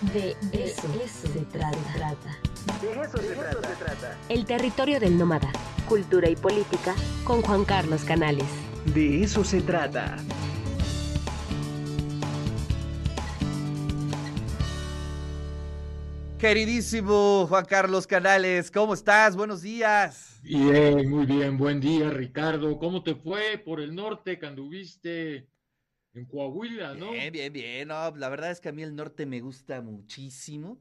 De eso, se trata. De eso, se, trata. El territorio del nómada. Cultura y política con Juan Carlos Canales. De eso se trata. Queridísimo Juan Carlos Canales, ¿cómo estás? Buenos días. Bien, muy bien, buen día Ricardo. ¿Cómo te fue por el norte cuando anduviste en Coahuila, no? Bien, bien, bien. No, la verdad es que a mí el norte me gusta muchísimo.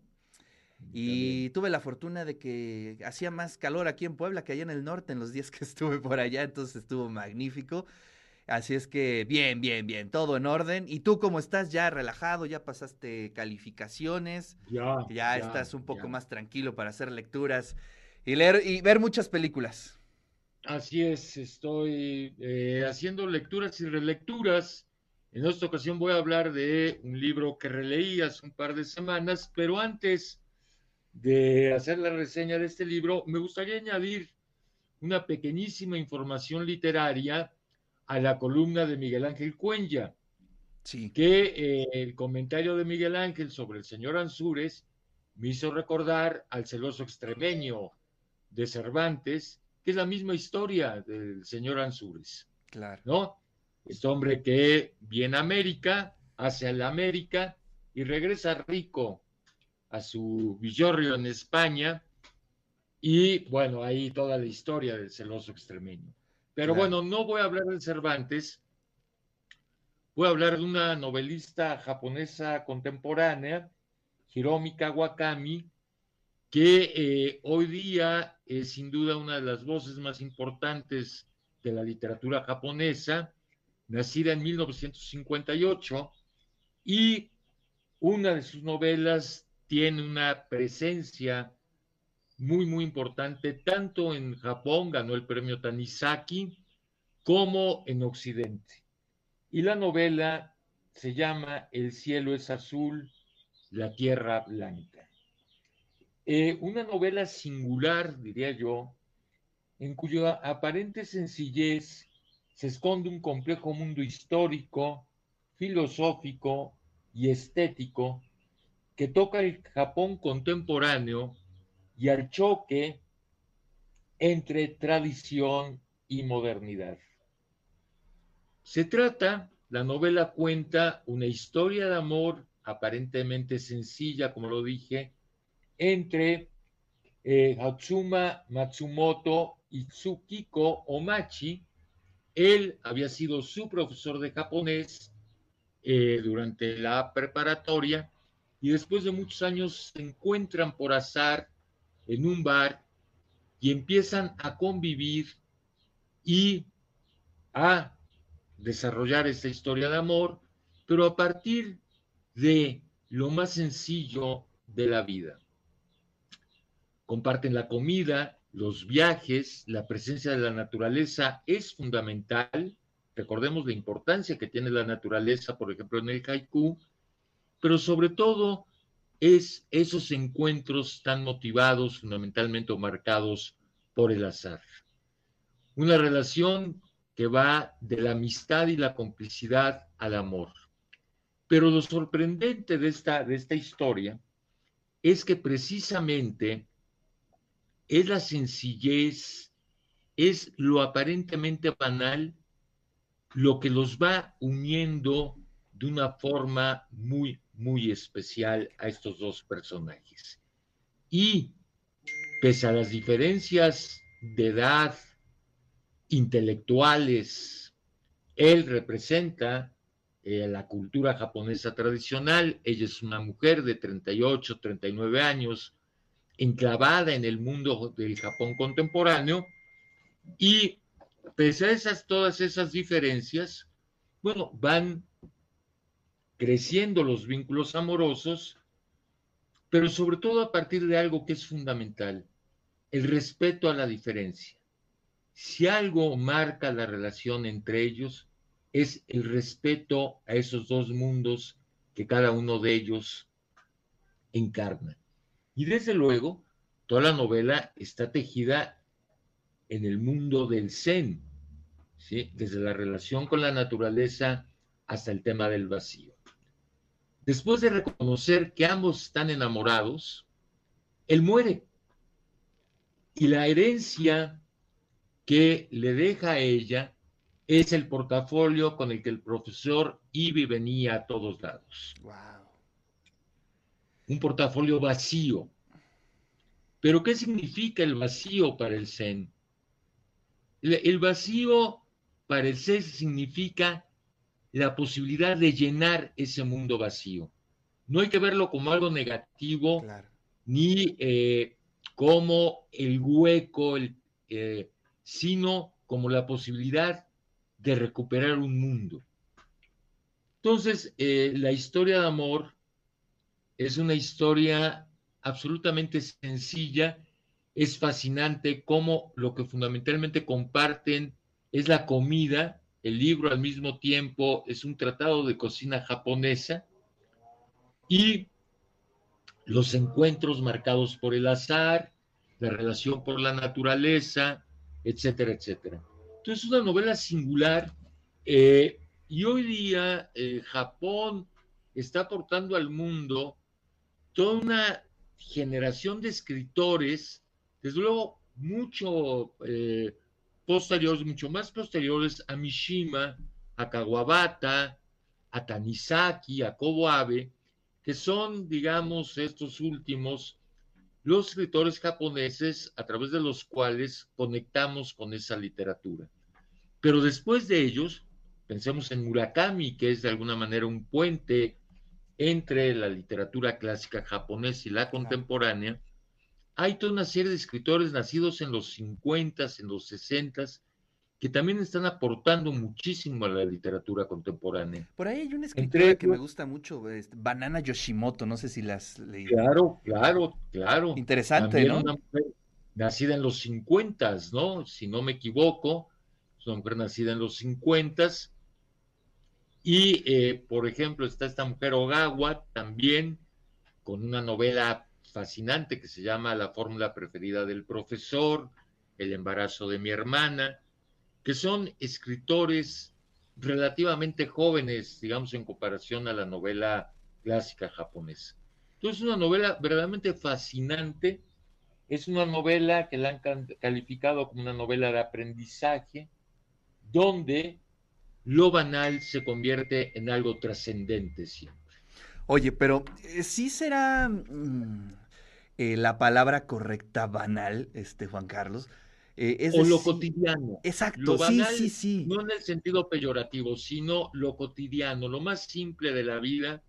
Y tuve la fortuna de que hacía más calor aquí en Puebla que allá en el norte en los días que estuve por allá, entonces estuvo magnífico. Así es que bien, bien, bien, todo en orden. ¿Y tú cómo estás? ¿Ya relajado? ¿Ya pasaste calificaciones? Ya. Ya, estás un poco más tranquilo para hacer lecturas y leer y ver muchas películas. Así es, estoy eh, haciendo lecturas y relecturas. En esta ocasión voy a hablar de un libro que releí hace un par de semanas, pero antes de hacer la reseña de este libro, me gustaría añadir una pequeñísima información literaria a la columna de Miguel Ángel Cuenya, Sí. que eh, el comentario de Miguel Ángel sobre el señor Ansúrez me hizo recordar al celoso extremeño de Cervantes, que es la misma historia del señor Ansúrez, Claro. ¿no? Este hombre que viene a América, hace la América y regresa rico a su villorrio en España, y bueno, ahí toda la historia del celoso extremeño. Pero Claro. bueno, no voy a hablar de Cervantes, voy a hablar de una novelista japonesa contemporánea, Hiromi Kawakami, que eh, hoy día es sin duda una de las voces más importantes de la literatura japonesa, nacida en 1958, y una de sus novelas tiene una presencia muy, muy importante, tanto en Japón, ganó el premio Tanizaki, como en Occidente. Y la novela se llama El cielo es azul, la tierra blanca. Eh, una novela singular, diría yo, en cuya aparente sencillez se esconde un complejo mundo histórico, filosófico y estético que toca el Japón contemporáneo y al choque entre tradición y modernidad. Se trata, la novela cuenta una historia de amor aparentemente sencilla, como lo dije, entre eh, Hatsuma Matsumoto y Tsukiko Omachi. Él había sido su profesor de japonés eh, durante la preparatoria y después de muchos años se encuentran por azar en un bar y empiezan a convivir y a desarrollar esta historia de amor, pero a partir de lo más sencillo de la vida. Comparten la comida, los viajes, la presencia de la naturaleza es fundamental. Recordemos la importancia que tiene la naturaleza, por ejemplo, en el haiku, pero sobre todo es esos encuentros tan motivados, fundamentalmente marcados por el azar. Una relación que va de la amistad y la complicidad al amor. Pero lo sorprendente de esta, de esta historia es que precisamente es la sencillez, es lo aparentemente banal, lo que los va uniendo de una forma muy, muy especial a estos dos personajes. Y pese a las diferencias de edad, intelectuales, él representa eh, la cultura japonesa tradicional, ella es una mujer de 38, 39 años, enclavada en el mundo del Japón contemporáneo, y pese a esas, todas esas diferencias, bueno, van creciendo los vínculos amorosos, pero sobre todo a partir de algo que es fundamental, el respeto a la diferencia. Si algo marca la relación entre ellos, es el respeto a esos dos mundos que cada uno de ellos encarna. Y desde luego, toda la novela está tejida en el mundo del Zen, desde la relación con la naturaleza hasta el tema del vacío. después de reconocer que ambos están enamorados, él muere. Y la herencia que le deja a ella es el portafolio con el que el profesor iba venía a todos lados. Wow. Un portafolio vacío. Pero ¿qué significa el vacío para el Zen? El vacío para el Zen significa la posibilidad de llenar ese mundo vacío. No hay que verlo como algo negativo, Claro. ni eh, como el hueco, el, eh, sino como la posibilidad de recuperar un mundo. Entonces, eh, la historia de amor es una historia absolutamente sencilla, es fascinante como lo que fundamentalmente comparten es la comida, el libro al mismo tiempo es un tratado de cocina japonesa y los encuentros marcados por el azar, la relación por la naturaleza, etcétera, etcétera. Entonces, es una novela singular eh, y hoy día eh, Japón está aportando al mundo toda una generación de escritores, desde luego mucho eh, posteriores, mucho más posteriores a Mishima, a Kawabata, a Tanizaki, a Kobo Abe, que son, digamos, estos últimos, los escritores japoneses a través de los cuales conectamos con esa literatura. Pero después de ellos, pensemos en Murakami, que es de alguna manera un puente entre la literatura clásica japonesa y la contemporánea, hay toda una serie de escritores nacidos en los 50, en los 60, que también están aportando muchísimo a la literatura contemporánea. Por ahí hay una Entre escritora que me gusta mucho, este, Banana Yoshimoto, no sé si las leído. Claro, claro, claro. Interesante, También ¿no? una mujer nacida en los 50, ¿no? Si no me equivoco, es una mujer nacida en los 50. Y, eh, por ejemplo, está esta mujer Ogawa también con una novela fascinante que se llama La fórmula preferida del profesor, El embarazo de mi hermana, que son escritores relativamente jóvenes, digamos, en comparación a la novela clásica japonesa. Entonces, es una novela verdaderamente fascinante. Es una novela que la han calificado como una novela de aprendizaje, donde lo banal se convierte en algo trascendente siempre. Oye, pero eh, sí será mm, eh, la palabra correcta banal, este Juan Carlos. Eh, es o lo cotidiano. Exacto, Lo sí, banal, sí, sí. No en el sentido peyorativo, sino lo cotidiano, lo más simple de la vida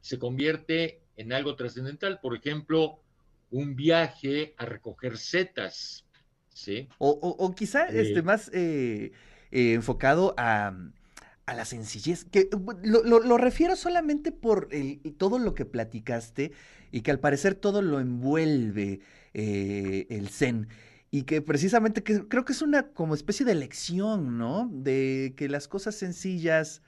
se convierte en algo trascendental. Por ejemplo, un viaje a recoger setas, ¿sí? O, o- o quizá Eh. este, más eh, enfocado a, a la sencillez, que lo, lo- refiero solamente por el- todo lo que platicaste y que al parecer todo lo envuelve eh, el zen. Y que precisamente que creo que es una como especie de lección, ¿no? De que las cosas sencillas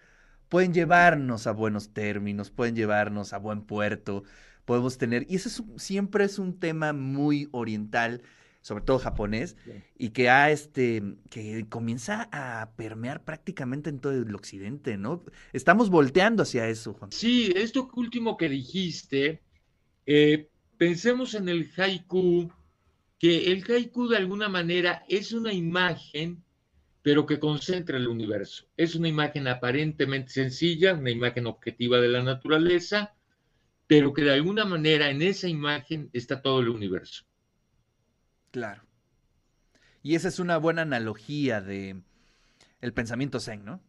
pueden llevarnos a buenos términos, pueden llevarnos a buen puerto, podemos tener, y eso es siempre es un tema muy oriental, sobre todo japonés, y que ha este, que comienza a permear prácticamente en todo el occidente, ¿no? Estamos volteando hacia eso, Juan. Sí, esto último que dijiste, eh, pensemos en el haiku, que el haiku de alguna manera es una imagen, pero que concentra el universo. Es una imagen aparentemente sencilla, una imagen objetiva de la naturaleza, pero que de alguna manera en esa imagen está todo el universo. Claro. Y esa es una buena analogía de el pensamiento zen, ¿no?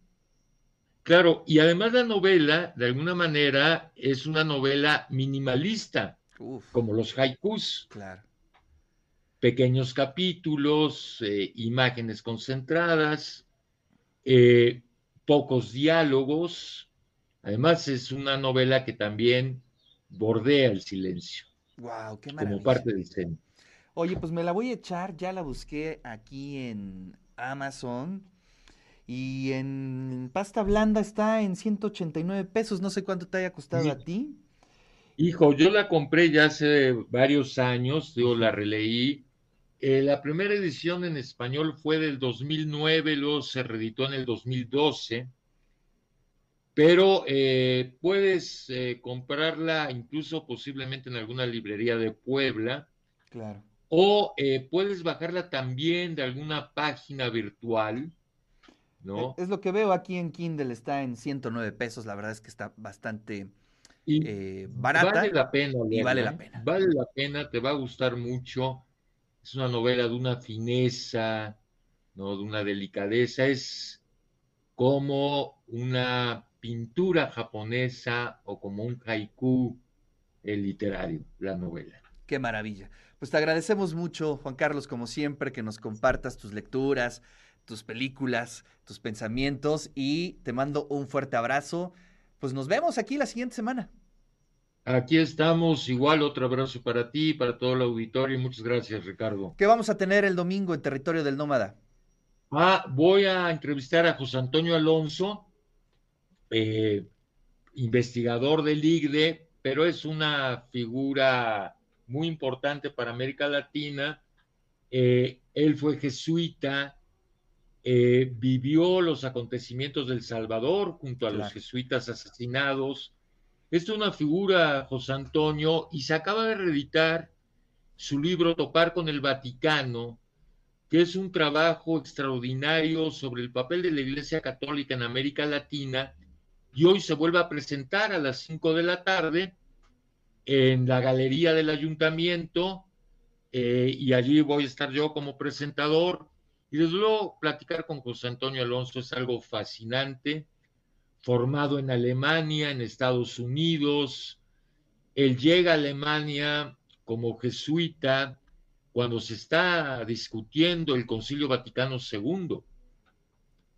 Claro, y además la novela, de alguna manera, es una novela minimalista, Uf, como los haikus. claro. pequeños capítulos, eh, imágenes concentradas, eh, pocos diálogos. Además, es una novela que también bordea el silencio Wow, qué como maravilla. parte del zen. Oye, pues me la voy a echar, ya la busqué aquí en Amazon y en pasta blanda está en 189 pesos, no sé cuánto te haya costado Sí. a ti. Hijo, yo la compré ya hace varios años, yo la releí. Eh, la primera edición en español fue del 2009, luego se reeditó en el 2012. pero eh, puedes eh, comprarla incluso posiblemente en alguna librería de Puebla. Claro. O eh, puedes bajarla también de alguna página virtual, ¿no? Es lo que veo aquí en Kindle, está en 109 pesos, la verdad es que está bastante y barata. Vale la pena. y vale la pena. Vale la pena, te va a gustar mucho. Es una novela de una fineza, ¿no? De una delicadeza. Es como una pintura japonesa o como un haiku literario, la novela. Qué maravilla. Pues te agradecemos mucho, Juan Carlos, como siempre, que nos compartas tus lecturas, tus películas, tus pensamientos y te mando un fuerte abrazo. Pues nos vemos aquí la siguiente semana. Aquí estamos, igual otro abrazo para ti, para todo el auditorio y muchas gracias, Ricardo. ¿Qué vamos a tener el domingo en Territorio del Nómada? Ah, voy a entrevistar a José Antonio Alonso, eh, investigador del IGDE, pero es una figura muy importante para América Latina. Eh, él fue jesuita, eh, vivió los acontecimientos del Salvador junto a los jesuitas asesinados. Es una figura, José Antonio, y se acaba de reeditar su libro Topar con el Vaticano, que es un trabajo extraordinario sobre el papel de la Iglesia Católica en América Latina y hoy se vuelve a presentar a las 5 de la tarde en la galería del ayuntamiento eh, y allí voy a estar yo como presentador y desde luego platicar con José Antonio Alonso es algo fascinante, formado en Alemania, en Estados Unidos, él llega a Alemania como jesuita cuando se está discutiendo el Concilio Vaticano II.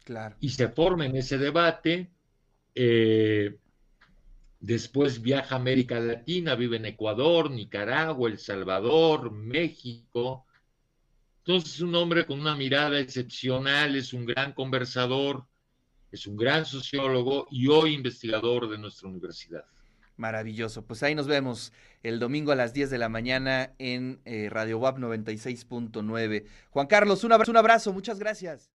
Claro. Y se forma en ese debate eh, después viaja a América Latina, vive en Ecuador, Nicaragua, El Salvador, México. Entonces es un hombre con una mirada excepcional, es un gran conversador, es un gran sociólogo y hoy investigador de nuestra universidad. Maravilloso. Pues ahí nos vemos el domingo a las 10 de la mañana en eh, Radio WAP 96.9. Juan Carlos, un abrazo, un abrazo, muchas gracias.